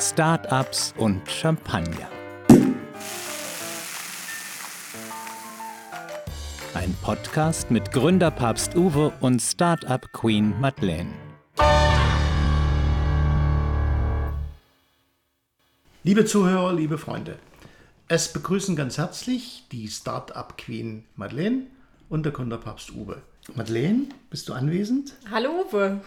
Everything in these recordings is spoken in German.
Startups und Champagner. Ein Podcast mit Gründerpapst Uwe und Startup Queen Madeleine. Liebe Zuhörer, liebe Freunde, es begrüßen ganz herzlich die Startup Queen Madeleine und der Gründerpapst Uwe. Madeleine, bist du anwesend? Hallo Uwe.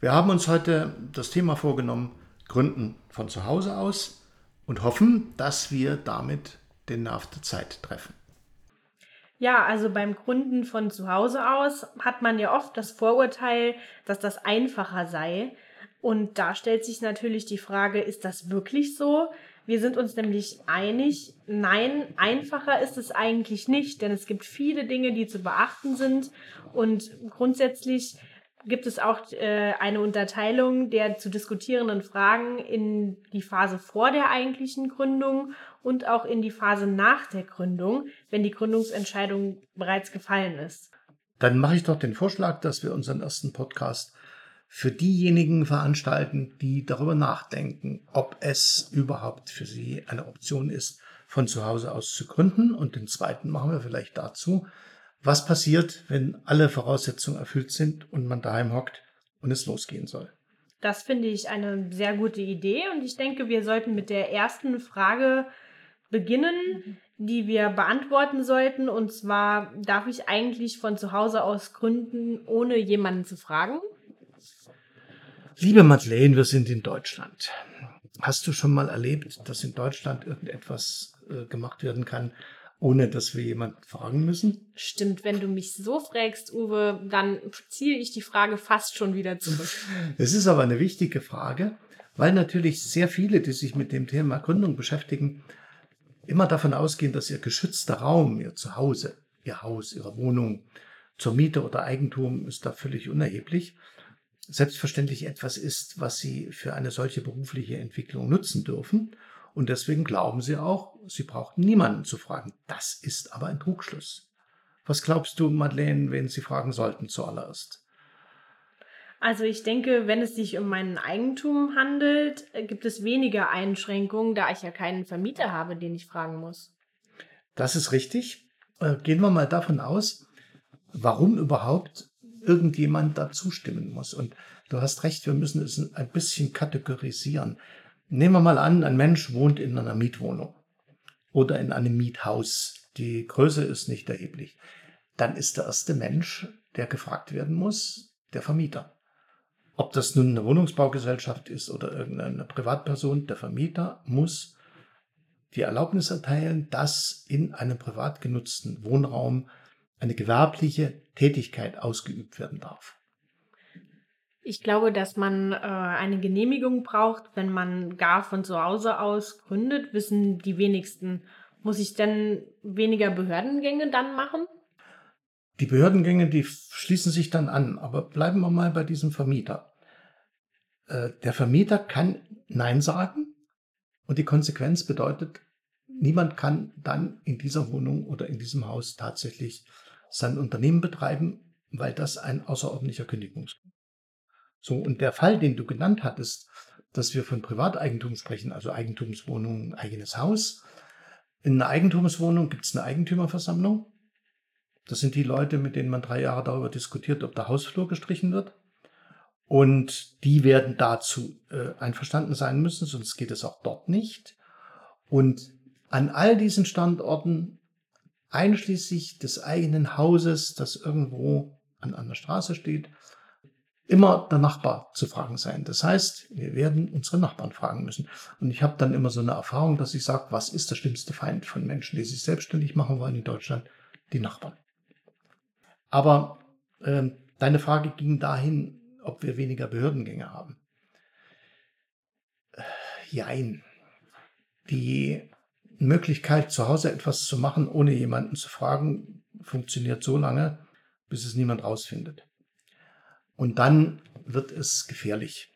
Wir haben uns heute das Thema vorgenommen, Gründen von zu Hause aus und hoffen, dass wir damit den Nerv der Zeit treffen. Ja, also beim Gründen von zu Hause aus hat man ja oft das Vorurteil, dass das einfacher sei. Und da stellt sich natürlich die Frage, ist das wirklich so? Wir sind uns nämlich einig, nein, einfacher ist es eigentlich nicht, denn es gibt viele Dinge, die zu beachten sind und grundsätzlich gibt es auch äh, eine Unterteilung der zu diskutierenden Fragen in die Phase vor der eigentlichen Gründung und auch in die Phase nach der Gründung, wenn die Gründungsentscheidung bereits gefallen ist. Dann mache ich doch den Vorschlag, dass wir unseren ersten Podcast für diejenigen veranstalten, die darüber nachdenken, ob es überhaupt für sie eine Option ist, von zu Hause aus zu gründen. Und den zweiten machen wir vielleicht dazu, was passiert, wenn alle Voraussetzungen erfüllt sind und man daheim hockt und es losgehen soll. Das finde ich eine sehr gute Idee und ich denke, wir sollten mit der ersten Frage beginnen, die wir beantworten sollten. Und zwar, darf ich eigentlich von zu Hause aus gründen, ohne jemanden zu fragen? Liebe Madeleine, wir sind in Deutschland. Hast du schon mal erlebt, dass in Deutschland irgendetwas äh, gemacht werden kann, ohne dass wir jemanden fragen müssen? Stimmt, wenn du mich so fragst, Uwe, dann ziehe ich die Frage fast schon wieder zurück. Es ist aber eine wichtige Frage, weil natürlich sehr viele, die sich mit dem Thema Gründung beschäftigen, immer davon ausgehen, dass ihr geschützter Raum, ihr Zuhause, ihr Haus, ihre Wohnung zur Miete oder Eigentum ist da völlig unerheblich selbstverständlich etwas ist, was sie für eine solche berufliche Entwicklung nutzen dürfen. Und deswegen glauben sie auch, sie brauchen niemanden zu fragen. Das ist aber ein Trugschluss. Was glaubst du, Madeleine, wenn sie fragen sollten zuallererst? Also ich denke, wenn es sich um mein Eigentum handelt, gibt es weniger Einschränkungen, da ich ja keinen Vermieter habe, den ich fragen muss. Das ist richtig. Äh, gehen wir mal davon aus, warum überhaupt irgendjemand da zustimmen muss. Und du hast recht, wir müssen es ein bisschen kategorisieren. Nehmen wir mal an, ein Mensch wohnt in einer Mietwohnung oder in einem Miethaus. Die Größe ist nicht erheblich. Dann ist der erste Mensch, der gefragt werden muss, der Vermieter. Ob das nun eine Wohnungsbaugesellschaft ist oder irgendeine Privatperson, der Vermieter muss die Erlaubnis erteilen, dass in einem privat genutzten Wohnraum eine gewerbliche Tätigkeit ausgeübt werden darf. Ich glaube, dass man äh, eine Genehmigung braucht, wenn man gar von zu Hause aus gründet, wissen die wenigsten. Muss ich denn weniger Behördengänge dann machen? Die Behördengänge, die schließen sich dann an, aber bleiben wir mal bei diesem Vermieter. Äh, der Vermieter kann Nein sagen und die Konsequenz bedeutet, niemand kann dann in dieser Wohnung oder in diesem Haus tatsächlich sein Unternehmen betreiben, weil das ein außerordentlicher Kündigungsgrund. So, und der Fall, den du genannt hattest, dass wir von Privateigentum sprechen, also Eigentumswohnung, eigenes Haus. In einer Eigentumswohnung gibt es eine Eigentümerversammlung. Das sind die Leute, mit denen man drei Jahre darüber diskutiert, ob der Hausflur gestrichen wird. Und die werden dazu äh, einverstanden sein müssen, sonst geht es auch dort nicht. Und an all diesen Standorten einschließlich des eigenen Hauses, das irgendwo an einer Straße steht, immer der Nachbar zu fragen sein. Das heißt, wir werden unsere Nachbarn fragen müssen. Und ich habe dann immer so eine Erfahrung, dass ich sage, was ist der schlimmste Feind von Menschen, die sich selbstständig machen wollen in Deutschland? Die Nachbarn. Aber äh, deine Frage ging dahin, ob wir weniger Behördengänge haben. Äh, jein. Die Möglichkeit, zu Hause etwas zu machen, ohne jemanden zu fragen, funktioniert so lange, bis es niemand rausfindet. Und dann wird es gefährlich.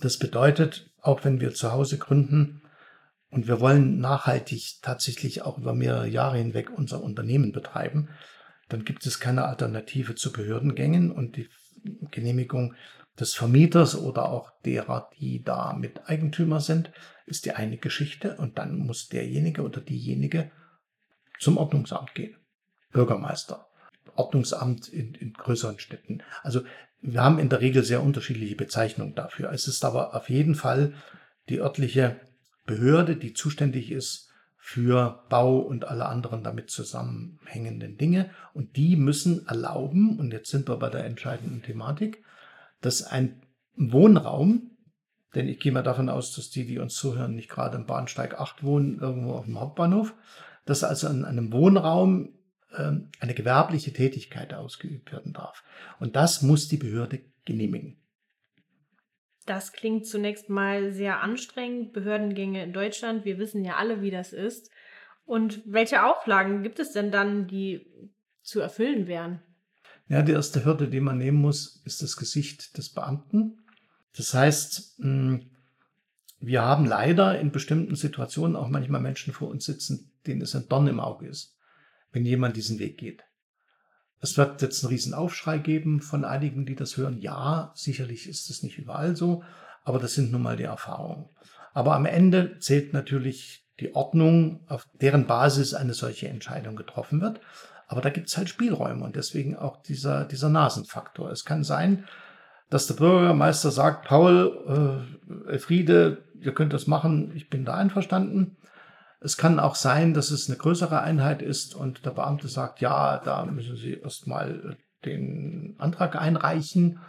Das bedeutet, auch wenn wir zu Hause gründen und wir wollen nachhaltig tatsächlich auch über mehrere Jahre hinweg unser Unternehmen betreiben, dann gibt es keine Alternative zu Behördengängen und die Genehmigung des Vermieters oder auch derer, die da mit Eigentümer sind, ist die eine Geschichte und dann muss derjenige oder diejenige zum Ordnungsamt gehen. Bürgermeister, Ordnungsamt in, in größeren Städten. Also wir haben in der Regel sehr unterschiedliche Bezeichnungen dafür. Es ist aber auf jeden Fall die örtliche Behörde, die zuständig ist für Bau und alle anderen damit zusammenhängenden Dinge. Und die müssen erlauben, und jetzt sind wir bei der entscheidenden Thematik, dass ein Wohnraum, denn ich gehe mal davon aus, dass die, die uns zuhören, nicht gerade im Bahnsteig 8 wohnen, irgendwo auf dem Hauptbahnhof, dass also in einem Wohnraum eine gewerbliche Tätigkeit ausgeübt werden darf. Und das muss die Behörde genehmigen. Das klingt zunächst mal sehr anstrengend. Behördengänge in Deutschland, wir wissen ja alle, wie das ist. Und welche Auflagen gibt es denn dann, die zu erfüllen wären? Ja, die erste Hürde, die man nehmen muss, ist das Gesicht des Beamten. Das heißt, hm, wir haben leider in bestimmten Situationen auch manchmal Menschen vor uns sitzen, denen es ein Dorn im Auge ist, wenn jemand diesen Weg geht. Es wird jetzt einen riesen Aufschrei geben von einigen, die das hören. Ja, sicherlich ist es nicht überall so, aber das sind nun mal die Erfahrungen. Aber am Ende zählt natürlich die Ordnung, auf deren Basis eine solche Entscheidung getroffen wird. Aber da gibt es halt Spielräume und deswegen auch dieser, dieser Nasenfaktor. Es kann sein, dass der Bürgermeister sagt, Paul, äh, Elfriede, ihr könnt das machen, ich bin da einverstanden. Es kann auch sein, dass es eine größere Einheit ist und der Beamte sagt, ja, da müssen Sie erstmal den Antrag einreichen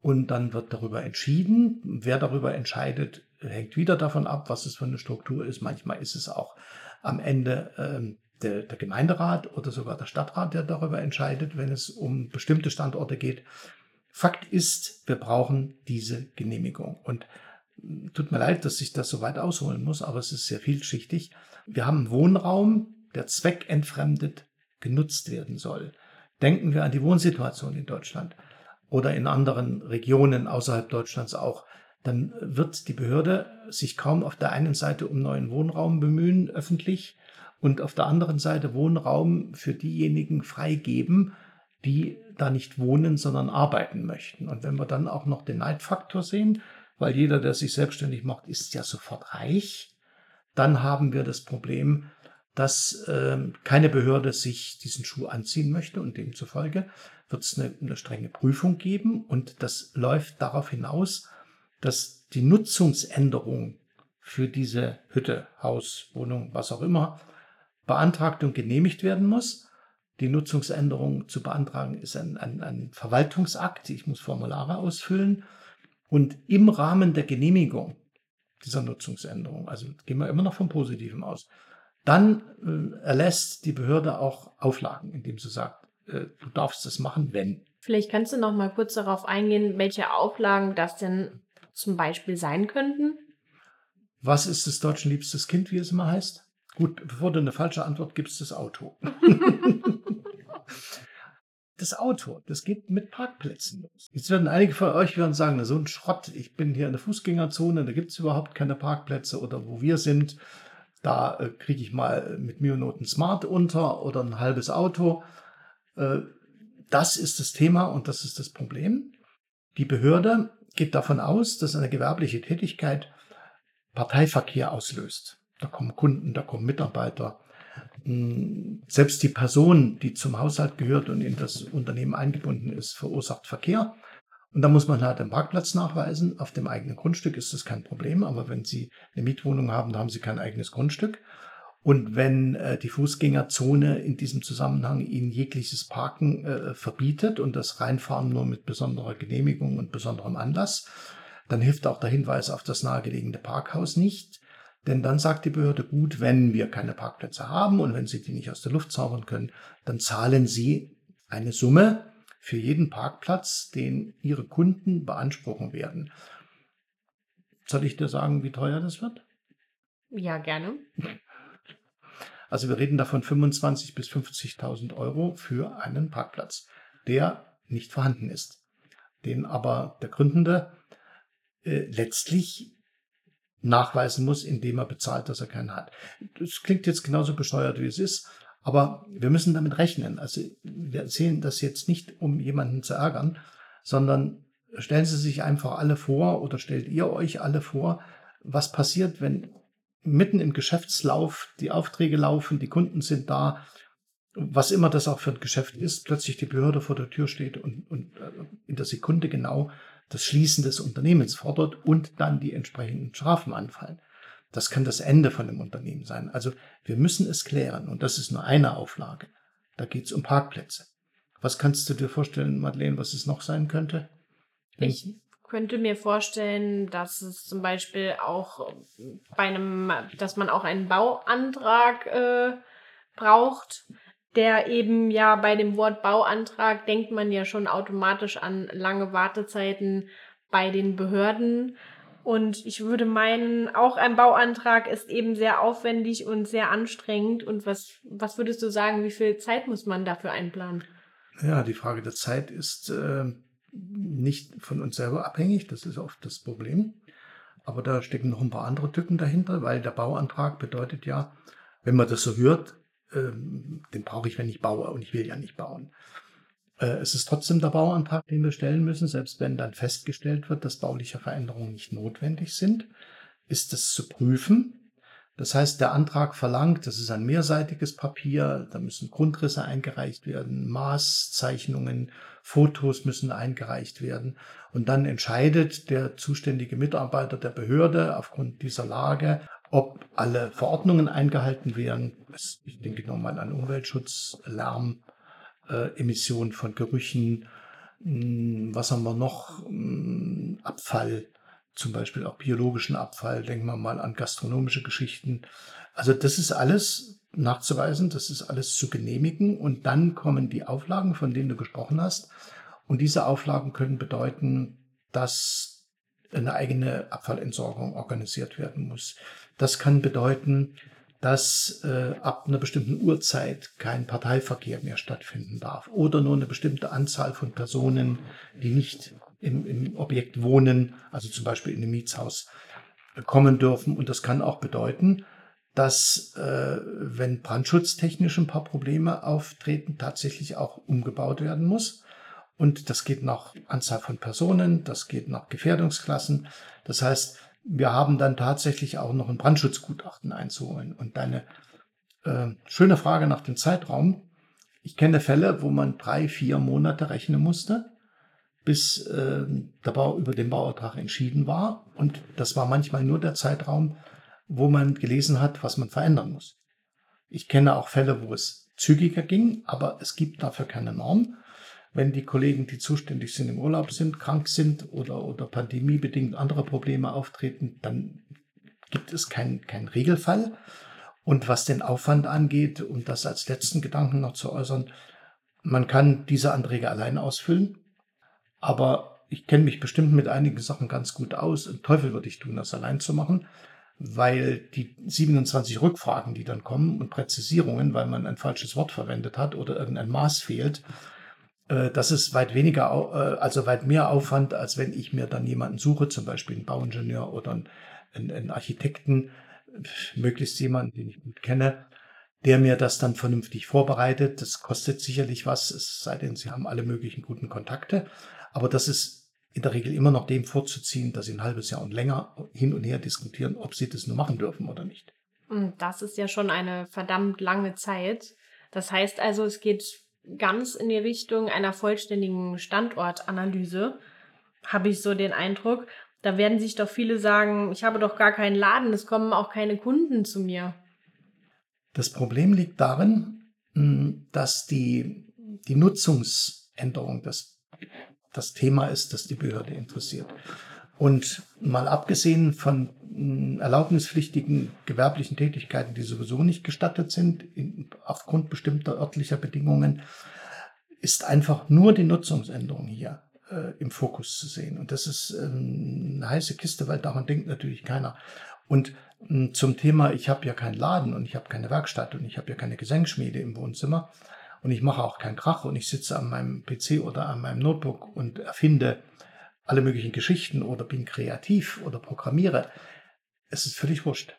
und dann wird darüber entschieden. Wer darüber entscheidet, hängt wieder davon ab, was es für eine Struktur ist. Manchmal ist es auch am Ende ähm, der, der Gemeinderat oder sogar der Stadtrat, der darüber entscheidet, wenn es um bestimmte Standorte geht. Fakt ist, wir brauchen diese Genehmigung. Und tut mir leid, dass ich das so weit ausholen muss, aber es ist sehr vielschichtig. Wir haben Wohnraum, der zweckentfremdet genutzt werden soll. Denken wir an die Wohnsituation in Deutschland oder in anderen Regionen außerhalb Deutschlands auch. Dann wird die Behörde sich kaum auf der einen Seite um neuen Wohnraum bemühen, öffentlich, und auf der anderen Seite Wohnraum für diejenigen freigeben, die da nicht wohnen, sondern arbeiten möchten. Und wenn wir dann auch noch den Neidfaktor sehen, weil jeder, der sich selbstständig macht, ist ja sofort reich, dann haben wir das Problem, dass äh, keine Behörde sich diesen Schuh anziehen möchte und demzufolge wird es eine, eine strenge Prüfung geben und das läuft darauf hinaus, dass die Nutzungsänderung für diese Hütte, Haus, Wohnung, was auch immer, beantragt und genehmigt werden muss. Die Nutzungsänderung zu beantragen ist ein, ein, ein Verwaltungsakt. Ich muss Formulare ausfüllen. Und im Rahmen der Genehmigung dieser Nutzungsänderung, also gehen wir immer noch vom Positiven aus, dann äh, erlässt die Behörde auch Auflagen, indem sie sagt, äh, du darfst es machen, wenn. Vielleicht kannst du noch mal kurz darauf eingehen, welche Auflagen das denn zum Beispiel sein könnten. Was ist des Deutschen liebstes Kind, wie es immer heißt? Gut, bevor du eine falsche Antwort gibst, das Auto. das Auto, das geht mit Parkplätzen los. Jetzt werden einige von euch werden sagen, so ein Schrott, ich bin hier in der Fußgängerzone, da gibt es überhaupt keine Parkplätze oder wo wir sind, da äh, kriege ich mal mit Mionoten Smart unter oder ein halbes Auto. Äh, das ist das Thema und das ist das Problem. Die Behörde geht davon aus, dass eine gewerbliche Tätigkeit Parteiverkehr auslöst. Da kommen Kunden, da kommen Mitarbeiter. Hm, selbst die Person, die zum Haushalt gehört und in das Unternehmen eingebunden ist, verursacht Verkehr. Und da muss man halt den Parkplatz nachweisen. Auf dem eigenen Grundstück ist das kein Problem, aber wenn Sie eine Mietwohnung haben, da haben Sie kein eigenes Grundstück. Und wenn äh, die Fußgängerzone in diesem Zusammenhang Ihnen jegliches Parken äh, verbietet und das Reinfahren nur mit besonderer Genehmigung und besonderem Anlass, dann hilft auch der Hinweis auf das nahegelegene Parkhaus nicht. Denn dann sagt die Behörde, gut, wenn wir keine Parkplätze haben und wenn Sie die nicht aus der Luft zaubern können, dann zahlen Sie eine Summe für jeden Parkplatz, den Ihre Kunden beanspruchen werden. Soll ich dir sagen, wie teuer das wird? Ja, gerne. Also wir reden davon 25.000 bis 50.000 Euro für einen Parkplatz, der nicht vorhanden ist, den aber der Gründende äh, letztlich nachweisen muss, indem er bezahlt, dass er keinen hat. Das klingt jetzt genauso bescheuert, wie es ist, aber wir müssen damit rechnen. Also wir erzählen das jetzt nicht, um jemanden zu ärgern, sondern stellen Sie sich einfach alle vor oder stellt ihr euch alle vor, was passiert, wenn mitten im Geschäftslauf die Aufträge laufen, die Kunden sind da, was immer das auch für ein Geschäft ist, plötzlich die Behörde vor der Tür steht und, und äh, in der Sekunde genau das Schließen des Unternehmens fordert und dann die entsprechenden Strafen anfallen. Das kann das Ende von dem Unternehmen sein. Also wir müssen es klären und das ist nur eine Auflage. Da geht es um Parkplätze. Was kannst du dir vorstellen, Madeleine, was es noch sein könnte? Ich könnte mir vorstellen, dass es zum Beispiel auch bei einem, dass man auch einen Bauantrag äh, braucht, der eben ja bei dem Wort Bauantrag denkt man ja schon automatisch an lange Wartezeiten bei den Behörden. Und ich würde meinen, auch ein Bauantrag ist eben sehr aufwendig und sehr anstrengend. Und was, was würdest du sagen, wie viel Zeit muss man dafür einplanen? Ja, die Frage der Zeit ist äh, nicht von uns selber abhängig. Das ist oft das Problem. Aber da stecken noch ein paar andere Tücken dahinter, weil der Bauantrag bedeutet ja, wenn man das so hört, äh, den brauche ich, wenn ich baue und ich will ja nicht bauen. Äh, es ist trotzdem der Bauantrag, den wir stellen müssen, selbst wenn dann festgestellt wird, dass bauliche Veränderungen nicht notwendig sind, ist es zu prüfen. Das heißt, der Antrag verlangt, das ist ein mehrseitiges Papier, da müssen Grundrisse eingereicht werden, Maßzeichnungen, Fotos müssen eingereicht werden. Und dann entscheidet der zuständige Mitarbeiter der Behörde aufgrund dieser Lage, ob alle Verordnungen eingehalten werden. Ich denke nochmal an Umweltschutz, Lärm, äh, Emission von Gerüchen, mh, hm, was haben wir noch, mh, hm, Abfall, zum Beispiel auch biologischen Abfall, denken wir mal an gastronomische Geschichten. Also das ist alles nachzuweisen, das ist alles zu genehmigen und dann kommen die Auflagen, von denen du gesprochen hast. Und diese Auflagen können bedeuten, dass eine eigene Abfallentsorgung organisiert werden muss. Das kann bedeuten, dass äh, ab einer bestimmten Uhrzeit kein Parteiverkehr mehr stattfinden darf oder nur eine bestimmte Anzahl von Personen, die nicht im, im Objekt wohnen, also zum Beispiel in einem Mietshaus, äh, kommen dürfen. Und das kann auch bedeuten, dass äh, wenn brandschutztechnisch ein paar Probleme auftreten, tatsächlich auch umgebaut werden muss. Und das geht nach Anzahl von Personen, das geht nach Gefährdungsklassen. Das heißt, wir haben dann tatsächlich auch noch ein Brandschutzgutachten einzuholen. Und deine äh, schöne Frage nach dem Zeitraum. Ich kenne Fälle, wo man drei, vier Monate rechnen musste, bis äh, der Bau über den Bauertrag entschieden war. Und das war manchmal nur der Zeitraum, wo man gelesen hat, was man verändern muss. Ich kenne auch Fälle, wo es zügiger ging, aber es gibt dafür keine Norm wenn die Kollegen, die zuständig sind, im Urlaub sind, krank sind oder, oder pandemiebedingt andere Probleme auftreten, dann gibt es keinen kein Regelfall. Und was den Aufwand angeht, um das als letzten Gedanken noch zu äußern, man kann diese Anträge allein ausfüllen, aber ich kenne mich bestimmt mit einigen Sachen ganz gut aus. Und Teufel würde ich tun, das allein zu machen, weil die 27 Rückfragen, die dann kommen und Präzisierungen, weil man ein falsches Wort verwendet hat oder irgendein Maß fehlt, das ist weit weniger, äh, also weit mehr Aufwand, als wenn ich mir dann jemanden suche, zum Beispiel einen Bauingenieur oder einen, einen Architekten, möglichst jemanden, den ich gut kenne, der mir das dann vernünftig vorbereitet. Das kostet sicherlich was, es sei denn, Sie haben alle möglichen guten Kontakte. Aber das ist in der Regel immer noch dem vorzuziehen, dass Sie ein halbes Jahr und länger hin und her diskutieren, ob Sie das nur machen dürfen oder nicht. Das ist ja schon eine verdammt lange Zeit. Das heißt also, es geht ganz in die Richtung einer vollständigen Standortanalyse, habe ich so den Eindruck. Da werden sich doch viele sagen, ich habe doch gar keinen Laden, es kommen auch keine Kunden zu mir. Das Problem liegt darin, hm, dass die, die Nutzungsänderung das, das Thema ist, das die Behörde interessiert. Und mal abgesehen von hm, erlaubnispflichtigen gewerblichen Tätigkeiten, die sowieso nicht gestattet sind, in, aufgrund bestimmter örtlicher Bedingungen, ist einfach nur die Nutzungsänderung hier äh, im Fokus zu sehen. Und das ist ähm, eine heiße Kiste, weil daran denkt natürlich keiner. Und äh, zum Thema, ich habe ja keinen Laden und ich habe keine Werkstatt und ich habe ja keine Gesenkschmiede im Wohnzimmer und ich mache auch keinen Krach und ich sitze an meinem PC oder an meinem Notebook und erfinde alle möglichen Geschichten oder bin kreativ oder programmiere. Es ist völlig wurscht.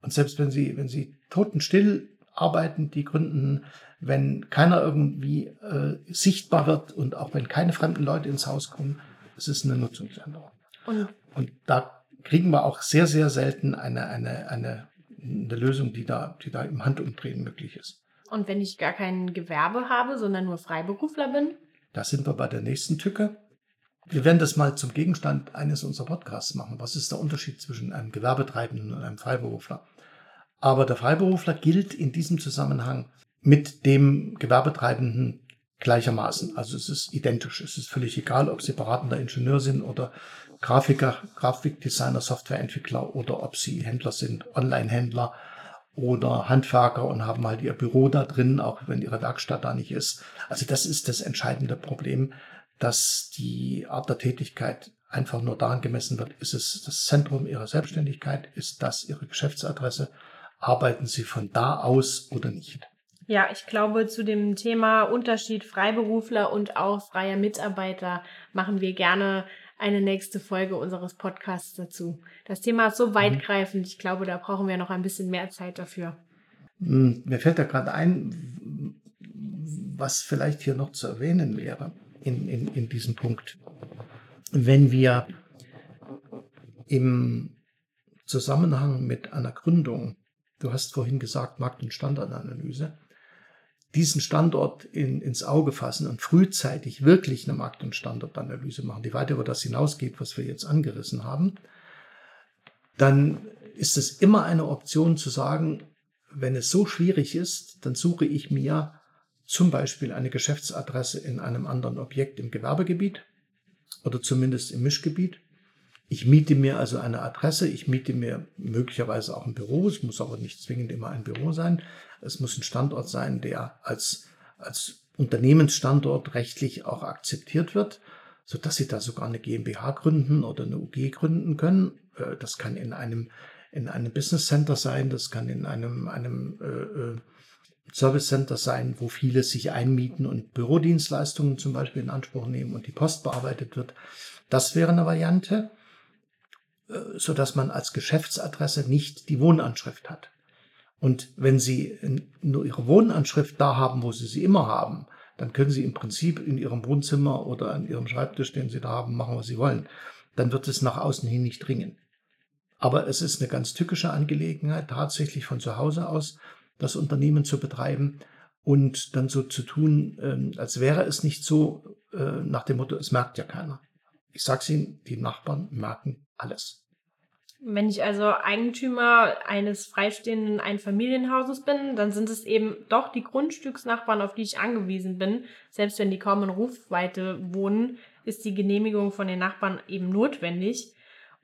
Und selbst wenn Sie, wenn Sie totenstill arbeiten, die gründen, wenn keiner irgendwie äh, sichtbar wird und auch wenn keine fremden Leute ins Haus kommen, es ist eine Nutzungsänderung. Und, und da kriegen wir auch sehr, sehr selten eine, eine, eine, eine Lösung, die da, die da im Handumdrehen möglich ist. Und wenn ich gar kein Gewerbe habe, sondern nur Freiberufler bin? Da sind wir bei der nächsten Tücke. Wir werden das mal zum Gegenstand eines unserer Podcasts machen. Was ist der Unterschied zwischen einem Gewerbetreibenden und einem Freiberufler? Aber der Freiberufler gilt in diesem Zusammenhang mit dem Gewerbetreibenden gleichermaßen. Also es ist identisch. Es ist völlig egal, ob Sie beratender Ingenieur sind oder Grafiker, Grafikdesigner, Softwareentwickler oder ob Sie Händler sind, Online-Händler oder Handwerker und haben halt ihr Büro da drin, auch wenn ihre Werkstatt da nicht ist. Also das ist das entscheidende Problem, dass die Art der Tätigkeit einfach nur daran gemessen wird, ist es das Zentrum ihrer Selbstständigkeit, ist das ihre Geschäftsadresse, arbeiten sie von da aus oder nicht. Ja, ich glaube, zu dem Thema Unterschied Freiberufler und auch freier Mitarbeiter machen wir gerne eine nächste Folge unseres Podcasts dazu. Das Thema ist so mhm. weitgreifend, ich glaube, da brauchen wir noch ein bisschen mehr Zeit dafür. Hm, mir fällt da gerade ein, was vielleicht hier noch zu erwähnen wäre in, in, in diesem Punkt. Wenn wir im Zusammenhang mit einer Gründung, du hast vorhin gesagt, Markt- und Standardanalyse, diesen Standort in, ins Auge fassen und frühzeitig wirklich eine Markt- und Standortanalyse machen, die weit über das hinausgeht, was wir jetzt angerissen haben, dann ist es immer eine Option zu sagen, wenn es so schwierig ist, dann suche ich mir zum Beispiel eine Geschäftsadresse in einem anderen Objekt im Gewerbegebiet oder zumindest im Mischgebiet. Ich miete mir also eine Adresse, ich miete mir möglicherweise auch ein Büro, es muss aber nicht zwingend immer ein Büro sein. Es muss ein Standort sein, der als, als Unternehmensstandort rechtlich auch akzeptiert wird, so dass Sie da sogar eine GmbH gründen oder eine UG gründen können. Äh, das kann in einem, in einem Business Center sein, das kann in einem, einem äh, äh, Service Center sein, wo viele sich einmieten und Bürodienstleistungen zum Beispiel in Anspruch nehmen und die Post bearbeitet wird. Das wäre eine Variante, äh, so dass man als Geschäftsadresse nicht die Wohnanschrift hat. Und wenn Sie nur Ihre Wohnanschrift da haben, wo Sie sie immer haben, dann können Sie im Prinzip in Ihrem Wohnzimmer oder an Ihrem Schreibtisch, den Sie da haben, machen, was Sie wollen. Dann wird es nach außen hin nicht dringen. Aber es ist eine ganz tückische Angelegenheit, tatsächlich von zu Hause aus das Unternehmen zu betreiben und dann so zu tun, ähm, als wäre es nicht so, äh, nach dem Motto, es merkt ja keiner. Ich sage Ihnen, die Nachbarn merken alles. Wenn ich also Eigentümer eines freistehenden Einfamilienhauses bin, dann sind es eben doch die Grundstücksnachbarn, auf die ich angewiesen bin. Selbst wenn die kaum in Rufweite wohnen, ist die Genehmigung von den Nachbarn eben notwendig.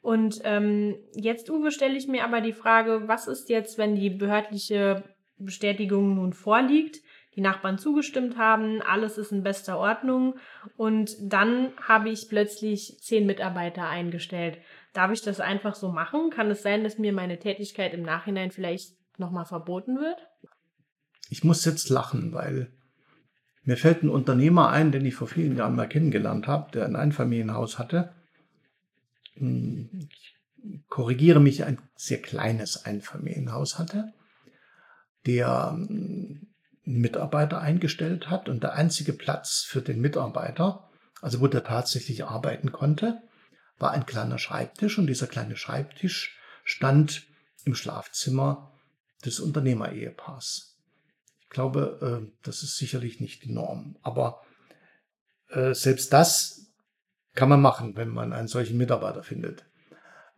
Und ähm, jetzt, Uwe, stelle ich mir aber die Frage, was ist jetzt, wenn die behördliche Bestätigung nun vorliegt, die Nachbarn zugestimmt haben, alles ist in bester Ordnung und dann habe ich plötzlich zehn Mitarbeiter eingestellt. Darf ich das einfach so machen? Kann es sein, dass mir meine Tätigkeit im Nachhinein vielleicht nochmal verboten wird? Ich muss jetzt lachen, weil mir fällt ein Unternehmer ein, den ich vor vielen Jahren mal kennengelernt habe, der ein Einfamilienhaus hatte. Hm, ich korrigiere mich, ein sehr kleines Einfamilienhaus hatte, der einen Mitarbeiter eingestellt hat und der einzige Platz für den Mitarbeiter, also wo der tatsächlich arbeiten konnte, war ein kleiner Schreibtisch und dieser kleine Schreibtisch stand im Schlafzimmer des Unternehmerehepaars. Ich glaube, äh, das ist sicherlich nicht die Norm, aber äh, selbst das kann man machen, wenn man einen solchen Mitarbeiter findet.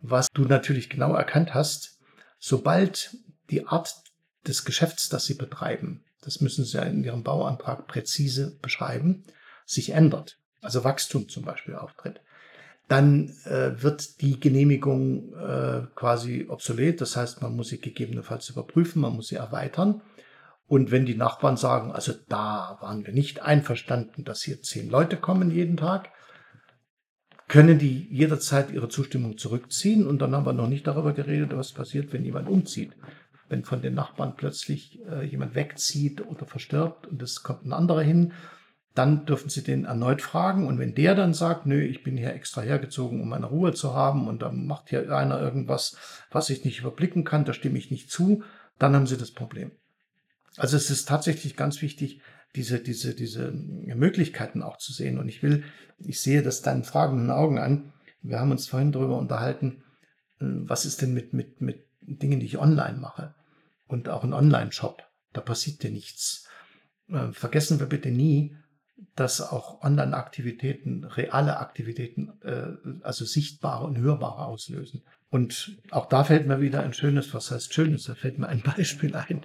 Was du natürlich genau erkannt hast, sobald die Art des Geschäfts, das sie betreiben, das müssen sie ja in ihrem Bauantrag präzise beschreiben, sich ändert, also Wachstum zum Beispiel auftritt, dann äh, wird die Genehmigung äh, quasi obsolet. Das heißt, man muss sie gegebenenfalls überprüfen, man muss sie erweitern. Und wenn die Nachbarn sagen, also da waren wir nicht einverstanden, dass hier zehn Leute kommen jeden Tag, können die jederzeit ihre Zustimmung zurückziehen. Und dann haben wir noch nicht darüber geredet, was passiert, wenn jemand umzieht. Wenn von den Nachbarn plötzlich äh, jemand wegzieht oder verstirbt und es kommt ein anderer hin, dann dürfen Sie den erneut fragen. Und wenn der dann sagt, nö, ich bin hier extra hergezogen, um meine Ruhe zu haben und dann macht hier einer irgendwas, was ich nicht überblicken kann, da stimme ich nicht zu, dann haben Sie das Problem. Also es ist tatsächlich ganz wichtig, diese, diese, diese Möglichkeiten auch zu sehen. Und ich will, ich sehe das deinen fragenden Augen an. Wir haben uns vorhin darüber unterhalten, äh, was ist denn mit, mit, mit Dingen, die ich online mache? Und auch ein Online-Shop. Da passiert dir nichts. Äh, vergessen wir bitte nie, dass auch Online-Aktivitäten, reale Aktivitäten, äh, also sichtbare und hörbare auslösen. Und auch da fällt mir wieder ein schönes, was heißt schönes, da fällt mir ein Beispiel ein,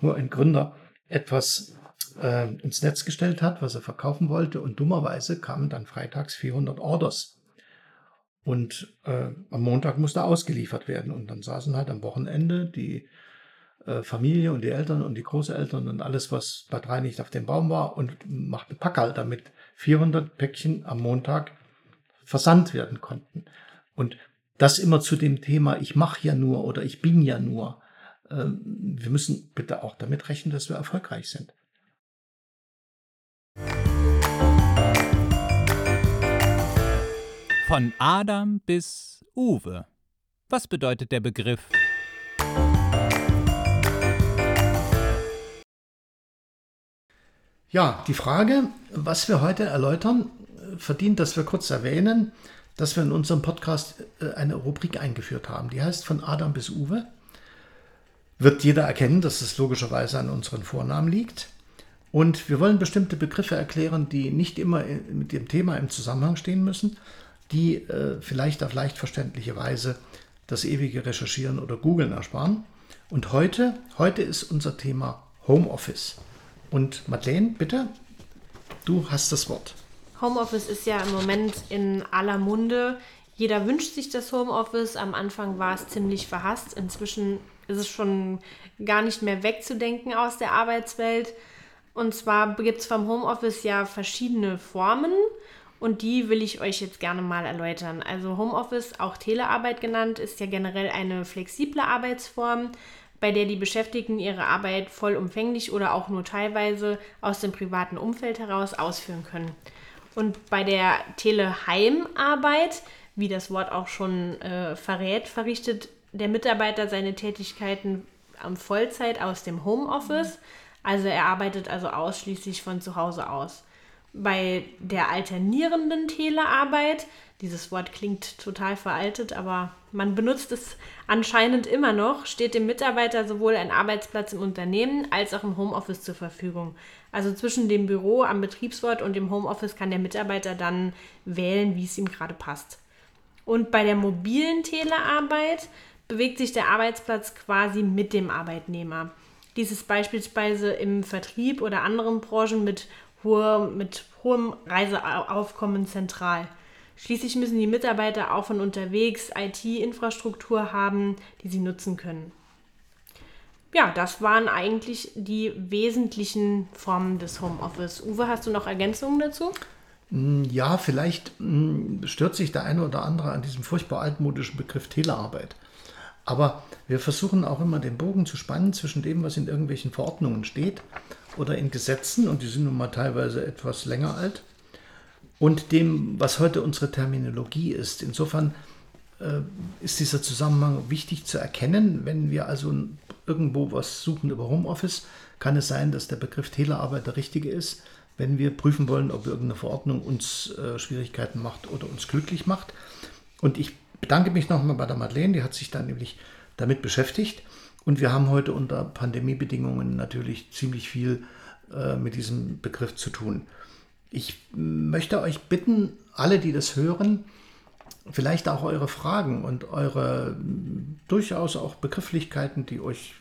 wo ein Gründer etwas äh, ins Netz gestellt hat, was er verkaufen wollte und dummerweise kamen dann freitags 400 Orders. Und äh, am Montag musste ausgeliefert werden und dann saßen halt am Wochenende die Familie und die Eltern und die Großeltern und alles, was bei drei nicht auf dem Baum war und machte Packerl, damit 400 Päckchen am Montag versandt werden konnten. Und das immer zu dem Thema, ich mache ja nur oder ich bin ja nur. Ähm, wir müssen bitte auch damit rechnen, dass wir erfolgreich sind. Von Adam bis Uwe. Was bedeutet der Begriff? Ja, die Frage, was wir heute erläutern, verdient, dass wir kurz erwähnen, dass wir in unserem Podcast äh, eine Rubrik eingeführt haben. Die heißt von Adam bis Uwe. Wird jeder erkennen, dass es logischerweise an unseren Vornamen liegt. Und wir wollen bestimmte Begriffe erklären, die nicht immer mit dem Thema im Zusammenhang stehen müssen, die äh, vielleicht auf leicht verständliche Weise das ewige Recherchieren oder Googlen ersparen. Und heute, heute ist unser Thema Homeoffice. Und Madeleine, bitte, du hast das Wort. Homeoffice ist ja im Moment in aller Munde. Jeder wünscht sich das Homeoffice. Am Anfang war es ziemlich verhasst. Inzwischen ist es schon gar nicht mehr wegzudenken aus der Arbeitswelt. Und zwar gibt es vom Homeoffice ja verschiedene Formen und die will ich euch jetzt gerne mal erläutern. Also Homeoffice, auch Telearbeit genannt, ist ja generell eine flexible Arbeitsform, bei der die Beschäftigten ihre Arbeit vollumfänglich oder auch nur teilweise aus dem privaten Umfeld heraus ausführen können. Und bei der Teleheimarbeit, wie das Wort auch schon äh, verrät, verrichtet der Mitarbeiter seine Tätigkeiten am Vollzeit aus dem Homeoffice. Also er arbeitet also ausschließlich von zu Hause aus. Bei der alternierenden Telearbeit, dieses Wort klingt total veraltet, aber man benutzt es anscheinend immer noch, steht dem Mitarbeiter sowohl ein Arbeitsplatz im Unternehmen als auch im Homeoffice zur Verfügung. Also zwischen dem Büro am Betriebsort und dem Homeoffice kann der Mitarbeiter dann wählen, wie es ihm gerade passt. Und bei der mobilen Telearbeit bewegt sich der Arbeitsplatz quasi mit dem Arbeitnehmer. Dies ist beispielsweise im Vertrieb oder anderen Branchen mit hohe, mit hohem Reiseaufkommen zentral. Schließlich müssen die Mitarbeiter auch von unterwegs IT-Infrastruktur haben, die sie nutzen können. Ja, das waren eigentlich die wesentlichen Formen des Homeoffice. Uwe, hast du noch Ergänzungen dazu? Mm, ja, vielleicht mm, stört sich der eine oder andere an diesem furchtbar altmodischen Begriff Telearbeit. Aber wir versuchen auch immer den Bogen zu spannen zwischen dem, was in irgendwelchen Verordnungen steht oder in Gesetzen, und die sind nun mal teilweise etwas länger alt, und dem, was heute unsere Terminologie ist. Insofern äh, ist dieser Zusammenhang wichtig zu erkennen. Wenn wir also irgendwo was suchen über Homeoffice, kann es sein, dass der Begriff Telearbeit der richtige ist, wenn wir prüfen wollen, ob irgendeine Verordnung uns äh, Schwierigkeiten macht oder uns glücklich macht. Und ich bedanke mich nochmal bei der Madeleine, die hat sich dann nämlich damit beschäftigt. Und wir haben heute unter Pandemiebedingungen natürlich ziemlich viel äh, mit diesem Begriff zu tun. Ich möchte euch bitten, alle, die das hören, vielleicht auch eure Fragen und eure durchaus auch Begrifflichkeiten, die euch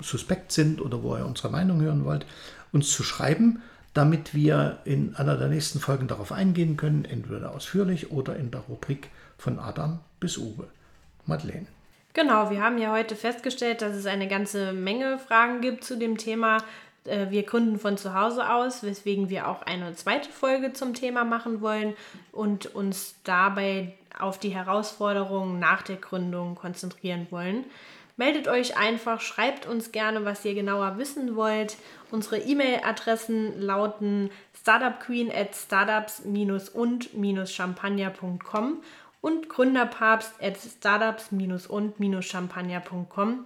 suspekt sind oder wo ihr unsere Meinung hören wollt, uns zu schreiben, damit wir in einer der nächsten Folgen darauf eingehen können, entweder ausführlich oder in der Rubrik von Adam bis Uwe. Madeleine. Genau, wir haben ja heute festgestellt, dass es eine ganze Menge Fragen gibt zu dem Thema. Äh, wir gründen von zu Hause aus, weswegen wir auch eine zweite Folge zum Thema machen wollen und uns dabei auf die Herausforderungen nach der Gründung konzentrieren wollen. Meldet euch einfach, schreibt uns gerne, was ihr genauer wissen wollt. Unsere E-Mail-Adressen lauten startupqueen at startups-und-champagner.com und gründerpapst at startups-und-champagner.com.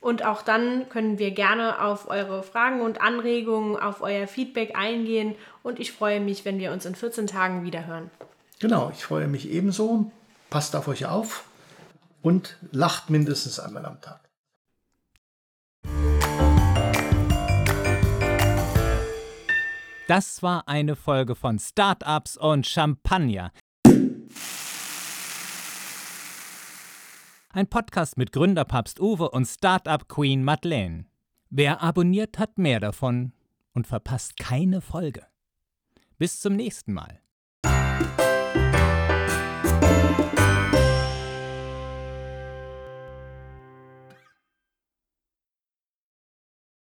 Und auch dann können wir gerne auf eure Fragen und Anregungen, auf euer Feedback eingehen. Und ich freue mich, wenn wir uns in 14 Tagen wieder hören. Genau, ich freue mich ebenso. Passt auf euch auf und lacht mindestens einmal am Tag. Das war eine Folge von Startups und Champagner. Ein Podcast mit Gründerpapst Uwe und Startup Queen Madeleine. Wer abonniert, hat mehr davon und verpasst keine Folge. Bis zum nächsten Mal.